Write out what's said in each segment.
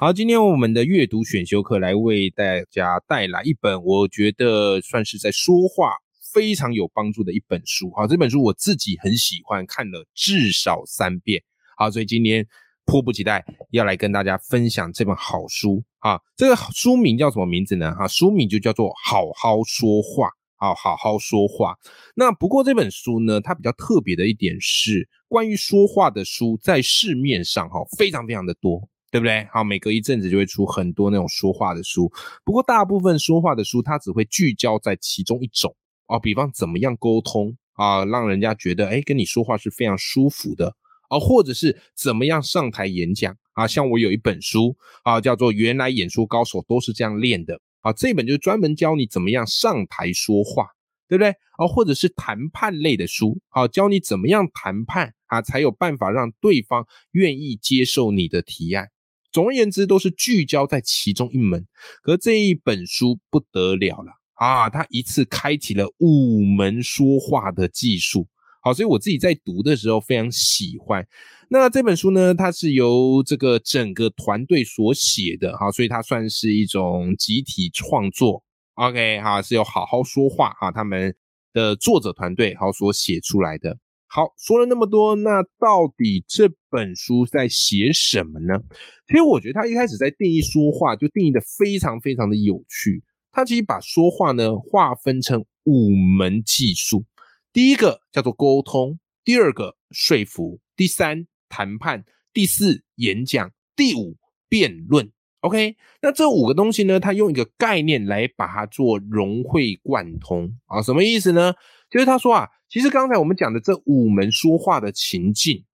好，今天我们的阅读选修课来为大家带来一本我觉得算是在说话非常有帮助的一本书。好，这本书我自己很喜欢，看了至少三遍。好，所以今天迫不及待要来跟大家分享这本好书啊。这个书名叫什么名字呢？哈，书名就叫做《好好说话》。好，好好说话。那不过这本书呢，它比较特别的一点是，关于说话的书在市面上哈非常非常的多，对不对？好，每隔一阵子就会出很多那种说话的书。不过大部分说话的书，它只会聚焦在其中一种哦，比方怎么样沟通啊，让人家觉得哎跟你说话是非常舒服的啊，或者是怎么样上台演讲啊。像我有一本书啊，叫做《原来演说高手都是这样练的》。啊，这本就专门教你怎么样上台说话，对不对？啊，或者是谈判类的书，啊，教你怎么样谈判啊，才有办法让对方愿意接受你的提案。总而言之，都是聚焦在其中一门。可这一本书不得了了啊，它一次开启了五门说话的技术。好，所以我自己在读的时候非常喜欢。那这本书呢，它是由这个整个团队所写的，哈，所以它算是一种集体创作。OK，哈，是由好好说话哈，他们的作者团队好所写出来的。好，说了那么多，那到底这本书在写什么呢？其实我觉得他一开始在定义说话，就定义的非常非常的有趣。他其实把说话呢划分成五门技术。第一个叫做沟通，第二个说服，第三谈判，第四演讲，第五辩论。OK，那这五个东西呢，它用一个概念来把它做融会贯通啊，什么意思呢？就是他说啊，其实刚才我们讲的这五门说话的情境，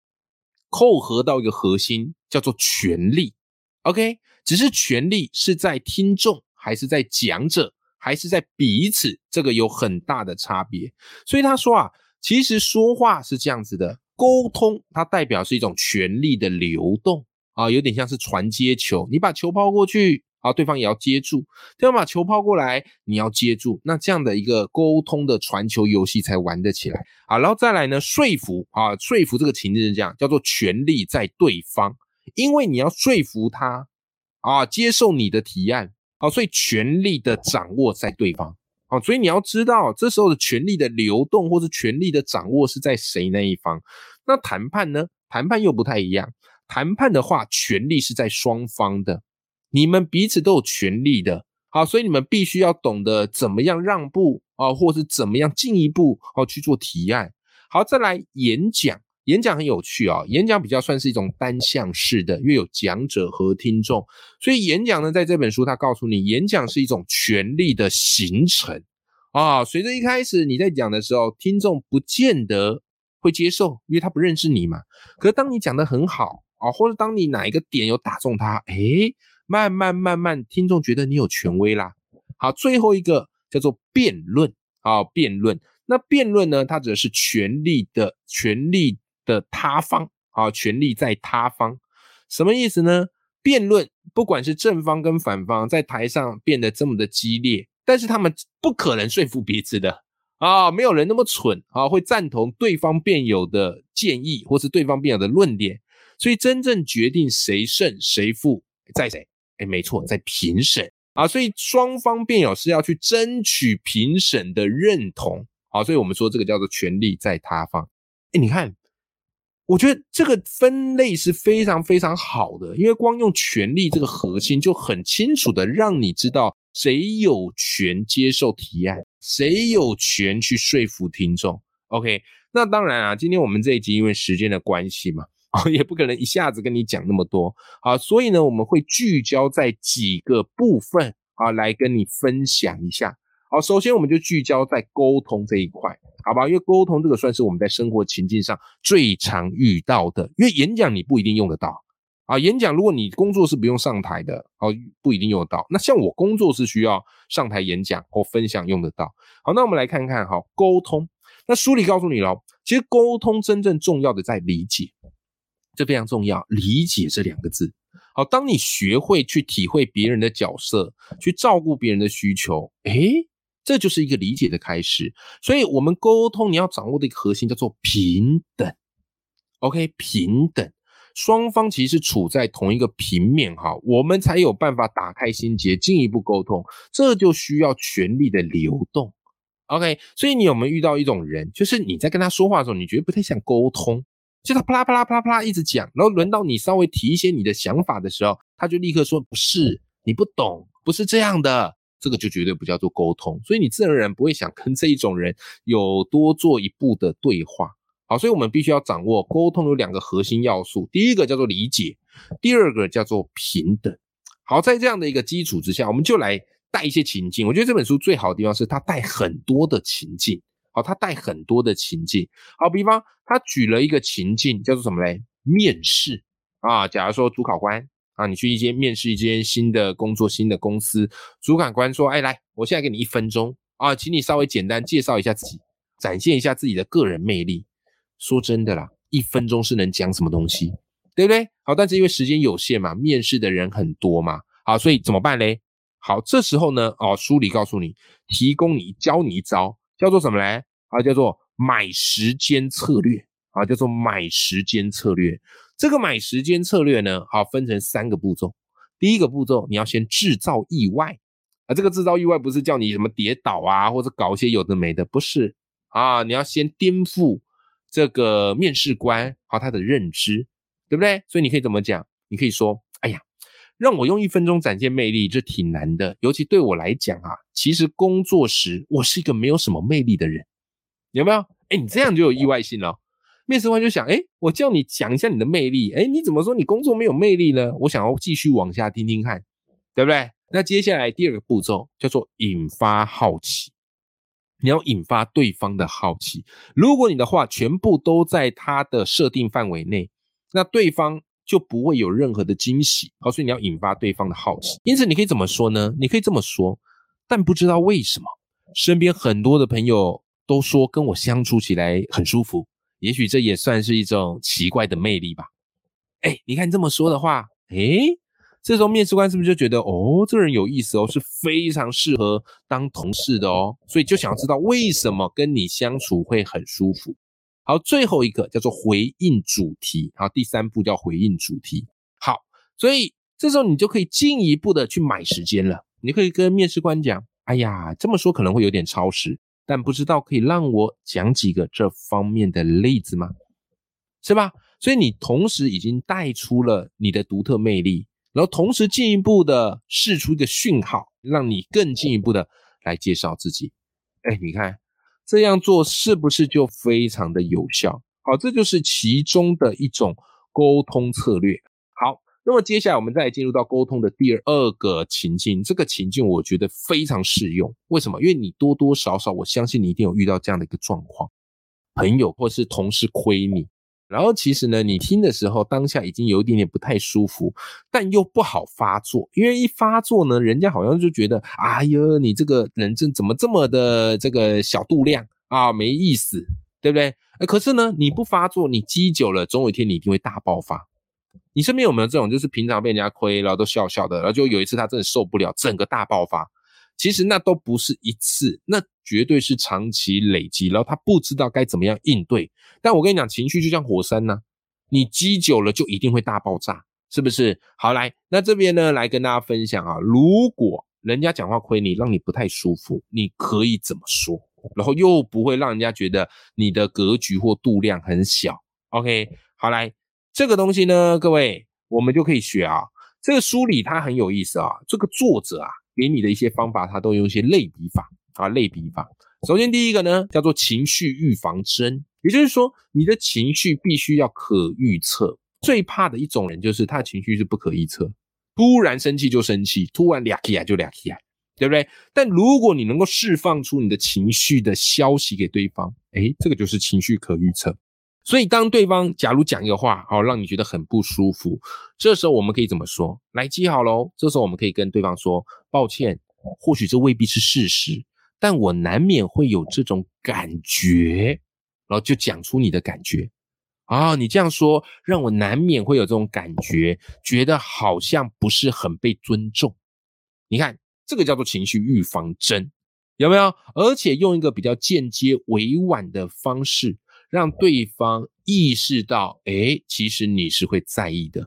扣合到一个核心，叫做权力。OK，只是权力是在听众还是在讲者？还是在彼此，这个有很大的差别。所以他说啊，其实说话是这样子的，沟通它代表是一种权力的流动啊，有点像是传接球，你把球抛过去啊，对方也要接住；对方把球抛过来，你要接住。那这样的一个沟通的传球游戏才玩得起来啊。然后再来呢，说服啊，说服这个情境是这样，叫做权力在对方，因为你要说服他啊，接受你的提案。好，所以权力的掌握在对方。好，所以你要知道，这时候的权力的流动或是权力的掌握是在谁那一方。那谈判呢？谈判又不太一样。谈判的话，权力是在双方的，你们彼此都有权利的。好，所以你们必须要懂得怎么样让步啊，或是怎么样进一步哦去做提案。好，再来演讲。演讲很有趣啊，演讲比较算是一种单向式的，因为有讲者和听众，所以演讲呢，在这本书它告诉你，演讲是一种权力的形成啊。随着一开始你在讲的时候，听众不见得会接受，因为他不认识你嘛。可是当你讲的很好啊，或者当你哪一个点有打中他，诶，慢慢慢慢，听众觉得你有权威啦。好，最后一个叫做辩论啊，辩论。那辩论呢，它指的是权力的权力。的他方啊，权力在他方，什么意思呢？辩论不管是正方跟反方，在台上变得这么的激烈，但是他们不可能说服彼此的啊，没有人那么蠢啊，会赞同对方辩友的建议，或是对方辩友的论点。所以真正决定谁胜谁负在谁？哎，没错，在评审啊。所以双方辩友是要去争取评审的认同啊。所以我们说这个叫做权力在他方。哎，你看。我觉得这个分类是非常非常好的，因为光用权力这个核心就很清楚的让你知道谁有权接受提案，谁有权去说服听众。OK，那当然啊，今天我们这一集因为时间的关系嘛，也不可能一下子跟你讲那么多啊，所以呢，我们会聚焦在几个部分啊，来跟你分享一下。好，首先我们就聚焦在沟通这一块，好吧？因为沟通这个算是我们在生活情境上最常遇到的。因为演讲你不一定用得到，啊，演讲如果你工作是不用上台的，哦，不一定用得到。那像我工作是需要上台演讲或分享用得到。好，那我们来看看哈，沟通。那书里告诉你喽，其实沟通真正重要的在理解，这非常重要。理解这两个字，好，当你学会去体会别人的角色，去照顾别人的需求，诶，这就是一个理解的开始。所以，我们沟通你要掌握的一个核心叫做平等。OK，平等。双方其实处在同一个平面哈，我们才有办法打开心结，进一步沟通。这就需要权力的流动。OK，所以你有没有遇到一种人，就是你在跟他说话的时候，你觉得不太想沟通，就他啪啦啪啦啪啦啪啦一直讲，然后轮到你稍微提一些你的想法的时候，他就立刻说不是，你不懂，不是这样的，这个就绝对不叫做沟通。所以你自然而然不会想跟这一种人有多做一步的对话。好，所以我们必须要掌握沟通有两个核心要素，第一个叫做理解，第二个叫做平等。好，在这样的一个基础之下，我们就来带一些情境。我觉得这本书最好的地方是它带很多的情境。好，他带很多的情境。好，比方他举了一个情境，叫做什么嘞？面试啊，假如说主考官啊，你去一间面试一间新的工作、新的公司，主考官说：“哎，来，我现在给你一分钟啊，请你稍微简单介绍一下自己，展现一下自己的个人魅力。”说真的啦，一分钟是能讲什么东西，对不对？好，但是因为时间有限嘛，面试的人很多嘛，好，所以怎么办嘞？好，这时候呢，哦，书里告诉你，提供你教你一招，叫做什么嘞？啊，叫做买时间策略啊，叫做买时间策略。这个买时间策略呢，好，分成三个步骤。第一个步骤，你要先制造意外啊，这个制造意外不是叫你什么跌倒啊，或者搞一些有的没的，不是啊，你要先颠覆。这个面试官和他的认知，对不对？所以你可以怎么讲？你可以说：“，让我用一分钟展现魅力，这挺难的。尤其对我来讲啊，其实工作时我是一个没有什么魅力的人，有没有？哎，你这样就有意外性了。面试官就想：哎，我叫你讲一下你的魅力，哎，你怎么说你工作没有魅力呢？我想要继续往下听听看，对不对？那接下来第二个步骤叫做引发好奇。”你要引发对方的好奇。如果你的话全部都在他的设定范围内，那对方就不会有任何的惊喜。好，所以你要引发对方的好奇。因此，你可以怎么说呢？你可以这么说，但不知道为什么，身边很多的朋友都说跟我相处起来很舒服。也许这也算是一种奇怪的魅力吧。哎，你看这么说的话，哎。这时候面试官是不是就觉得哦，这个人有意思哦，是非常适合当同事的哦，所以就想要知道为什么跟你相处会很舒服。好，最后一个叫做回应主题，好，第三步叫回应主题。好，所以这时候你就可以进一步的去买时间了。你可以跟面试官讲，哎呀，这么说可能会有点超时，但不知道可以让我讲几个这方面的例子吗？是吧？所以你同时已经带出了你的独特魅力。然后同时进一步的释出一个讯号，让你更进一步的来介绍自己。哎，你看这样做是不是就非常的有效？好，这就是其中的一种沟通策略。好，那么接下来我们再进入到沟通的第二个情境。这个情境我觉得非常适用。为什么？因为你多多少少，我相信你一定有遇到这样的一个状况，朋友或是同事亏你。然后其实呢，你听的时候当下已经有一点点不太舒服，但又不好发作，因为一发作呢，人家好像就觉得，哎呦，你这个人这怎么这么的这个小肚量啊，没意思，对不对？哎，可是呢，你不发作，你积久了，总有一天你一定会大爆发。你身边有没有这种，就是平常被人家亏，然后都笑笑的，然后就有一次他真的受不了，整个大爆发。其实那都不是一次，那绝对是长期累积，然后他不知道该怎么样应对。但我跟你讲，情绪就像火山呢，你积久了就一定会大爆炸，是不是？好，来，那这边呢，来跟大家分享啊，如果人家讲话亏你，让你不太舒服，你可以怎么说？然后又不会让人家觉得你的格局或度量很小。OK，好，来，这个东西呢，各位，我们就可以学啊。这个书里它很有意思啊，这个作者啊。给你的一些方法，它都用一些类比法啊，类比法。首先第一个呢，叫做情绪预防针，也就是说，你的情绪必须要可预测。最怕的一种人就是他的情绪是不可预测，突然生气就生气，突然俩起来就俩起来，对不对？但如果你能够释放出你的情绪的消息给对方，哎，这个就是情绪可预测。所以当对方假如讲一个话，好让你觉得很不舒服，这时候我们可以怎么说？来记好喽。这时候我们可以跟对方说：“抱歉，或许这未必是事实，但我难免会有这种感觉。”然后就讲出你的感觉啊，你这样说让我难免会有这种感觉，觉得好像不是很被尊重。你看，这个叫做情绪预防针，有没有？而且用一个比较间接、委婉的方式。让对方意识到，哎，其实你是会在意的，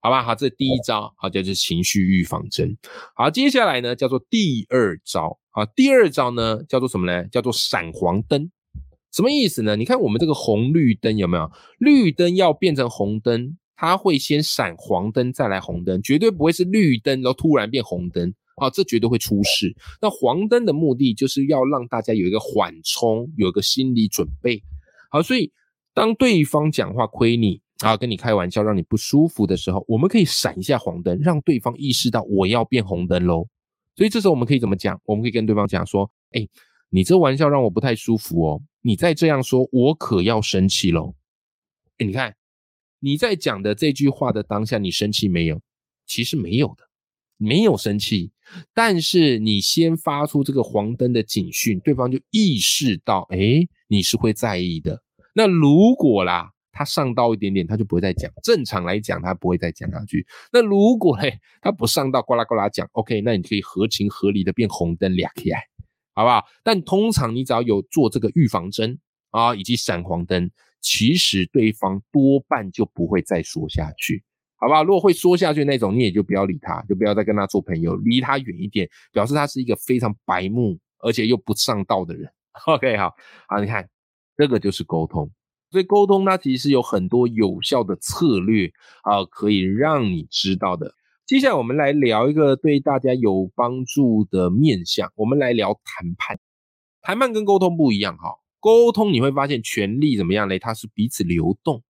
好吧？好，这第一招，好，叫做情绪预防针。好，接下来呢，叫做第二招。好，第二招呢，叫做什么呢？叫做闪黄灯。什么意思呢？你看我们这个红绿灯有没有？绿灯要变成红灯，它会先闪黄灯，再来红灯，绝对不会是绿灯然后突然变红灯。啊，这绝对会出事。那黄灯的目的就是要让大家有一个缓冲，有一个心理准备。好，所以当对方讲话亏你啊，跟你开玩笑，让你不舒服的时候，我们可以闪一下黄灯，让对方意识到我要变红灯喽。所以这时候我们可以怎么讲？我们可以跟对方讲说：“哎，你这玩笑让我不太舒服哦，你再这样说，我可要生气喽。”哎，你看你在讲的这句话的当下，你生气没有？其实没有的，没有生气。但是你先发出这个黄灯的警讯，对方就意识到，哎。你是会在意的。那如果啦，他上道一点点，他就不会再讲。正常来讲，他不会再讲下去。那如果嘿，他不上道，呱啦呱啦讲，OK，那你可以合情合理的变红灯俩起来，好不好？但通常你只要有做这个预防针啊，以及闪黄灯，其实对方多半就不会再说下去，好不好？如果会说下去那种，你也就不要理他，就不要再跟他做朋友，离他远一点，表示他是一个非常白目而且又不上道的人。OK，好，好，你看，这个就是沟通，所以沟通它其实有很多有效的策略啊，可以让你知道的。接下来我们来聊一个对大家有帮助的面向，我们来聊谈判。谈判跟沟通不一样哈，沟通你会发现权力怎么样嘞？它是彼此流动，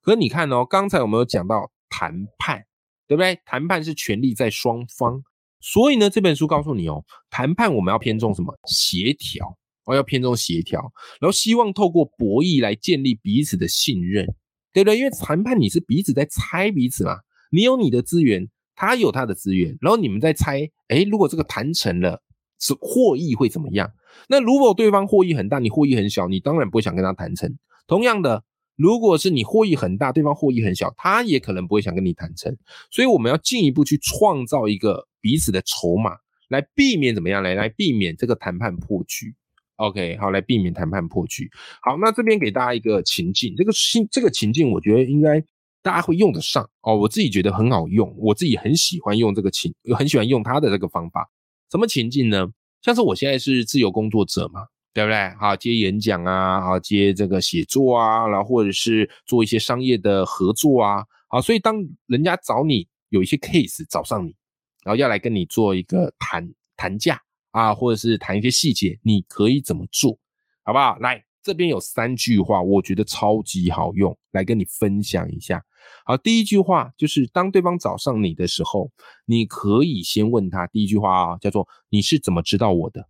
可你看哦，刚才我们有讲到谈判，对不对？谈判是权力在双方，所以呢，这本书告诉你哦，谈判我们要偏重什么？协调。我要偏重协调，然后希望透过博弈来建立彼此的信任，对不对？因为谈判你是彼此在猜彼此嘛，你有你的资源，他有他的资源，然后你们在猜，哎，如果这个谈成了，是获益会怎么样？那如果对方获益很大，你获益很小，你当然不会想跟他谈成。同样的，如果是你获益很大，对方获益很小，他也可能不会想跟你谈成。所以我们要进一步去创造一个彼此的筹码，来避免怎么样？来来避免这个谈判破局。OK，好，来避免谈判破局。好，那这边给大家一个情境，这个情这个情境，我觉得应该大家会用得上哦。我自己觉得很好用，我自己很喜欢用这个情，很喜欢用他的这个方法。什么情境呢？像是我现在是自由工作者嘛，对不对？好，接演讲啊，好，接这个写作啊，然后或者是做一些商业的合作啊，好，所以当人家找你有一些 case 找上你，然后要来跟你做一个谈谈价。啊，或者是谈一些细节，你可以怎么做，好不好？来，这边有三句话，我觉得超级好用，来跟你分享一下。好，第一句话就是当对方找上你的时候，你可以先问他，第一句话啊，叫做你是怎么知道我的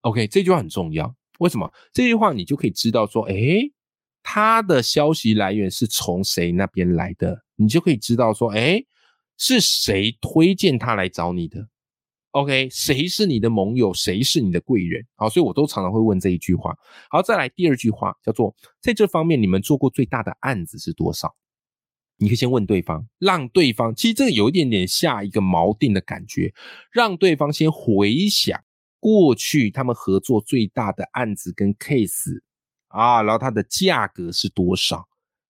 ？OK，这句话很重要，为什么？这句话你就可以知道说，诶，他的消息来源是从谁那边来的，你就可以知道说，诶，是谁推荐他来找你的。OK，谁是你的盟友？谁是你的贵人？好，所以我都常常会问这一句话。好，再来第二句话，叫做在这方面你们做过最大的案子是多少？你可以先问对方，让对方其实这个有一点点下一个锚定的感觉，让对方先回想过去他们合作最大的案子跟 case 啊，然后它的价格是多少？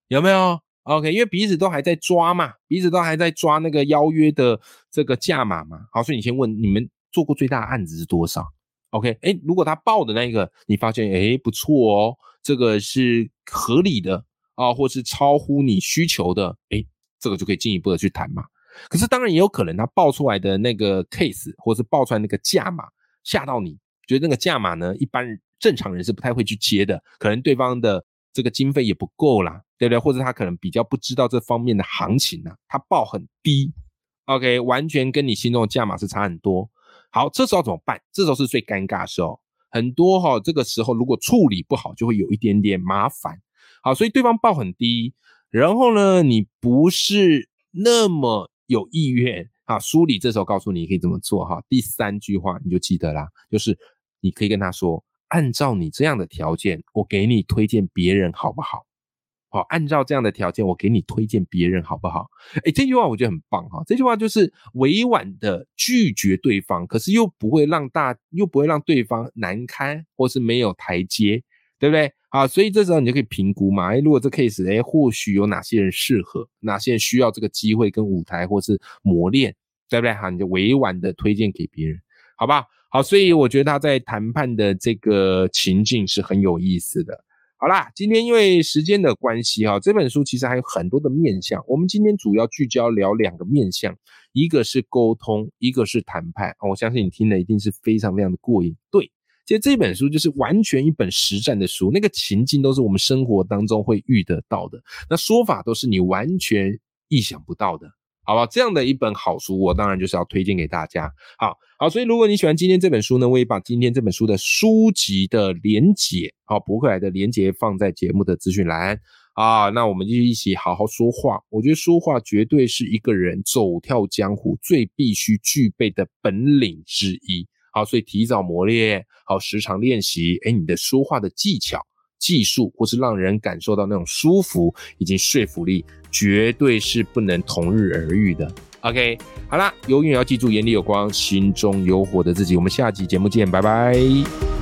有没有？OK，因为彼此都还在抓嘛，彼此都还在抓那个邀约的这个价码嘛。好，所以你先问你们做过最大的案子是多少？OK，哎，如果他报的那个你发现哎不错哦，这个是合理的啊，或是超乎你需求的，哎，这个就可以进一步的去谈嘛。可是当然也有可能他报出来的那个 case 或是报出来那个价码吓到你，觉得那个价码呢一般正常人是不太会去接的，可能对方的。这个经费也不够啦，对不对？或者他可能比较不知道这方面的行情呢，他报很低，OK，完全跟你心中的价码是差很多。好，这时候怎么办？这时候是最尴尬的时候，很多哈，这个时候如果处理不好，就会有一点点麻烦。好，所以对方报很低，然后呢，你不是那么有意愿。啊，梳理这时候告诉你可以怎么做哈。第三句话你就记得啦，就是你可以跟他说，按照你这样的条件，我给你推荐别人好不好？好，按照这样的条件，我给你推荐别人好不好？哎，这句话我觉得很棒哈。这句话就是委婉的拒绝对方，可是又不会让大，又不会让对方难堪，或是没有台阶，对不对？好，所以这时候你就可以评估嘛。哎，如果这 case，哎，或许有哪些人适合，哪些人需要这个机会跟舞台，或是磨练，对不对？好，你就委婉的推荐给别人，好吧？好，好所以我觉得他在谈判的这个情境是很有意思的。好啦，今天因为时间的关系哈，这本书其实还有很多的面向。我们今天主要聚焦聊两个面向，一个是沟通，一个是谈判。我相信你听了一定是非常非常的过瘾。对，其实这本书就是完全一本实战的书，那个情境都是我们生活当中会遇得到的，那说法都是你完全意想不到的。好吧，这样的一本好书，我当然就是要推荐给大家。好好，所以如果你喜欢今天这本书呢，我也把今天这本书的书籍的连结，好，博客来的连结放在节目的资讯栏啊。那我们就一起好好说话。我觉得说话绝对是一个人走跳江湖最必须具备的本领之一。好，所以提早磨练，好，时常练习，哎，你的说话的技巧。技术或是让人感受到那种舒服以及说服力，绝对是不能同日而语的。OK，好啦，永远要记住眼里有光，心中有火的自己。我们下集节目见，拜拜。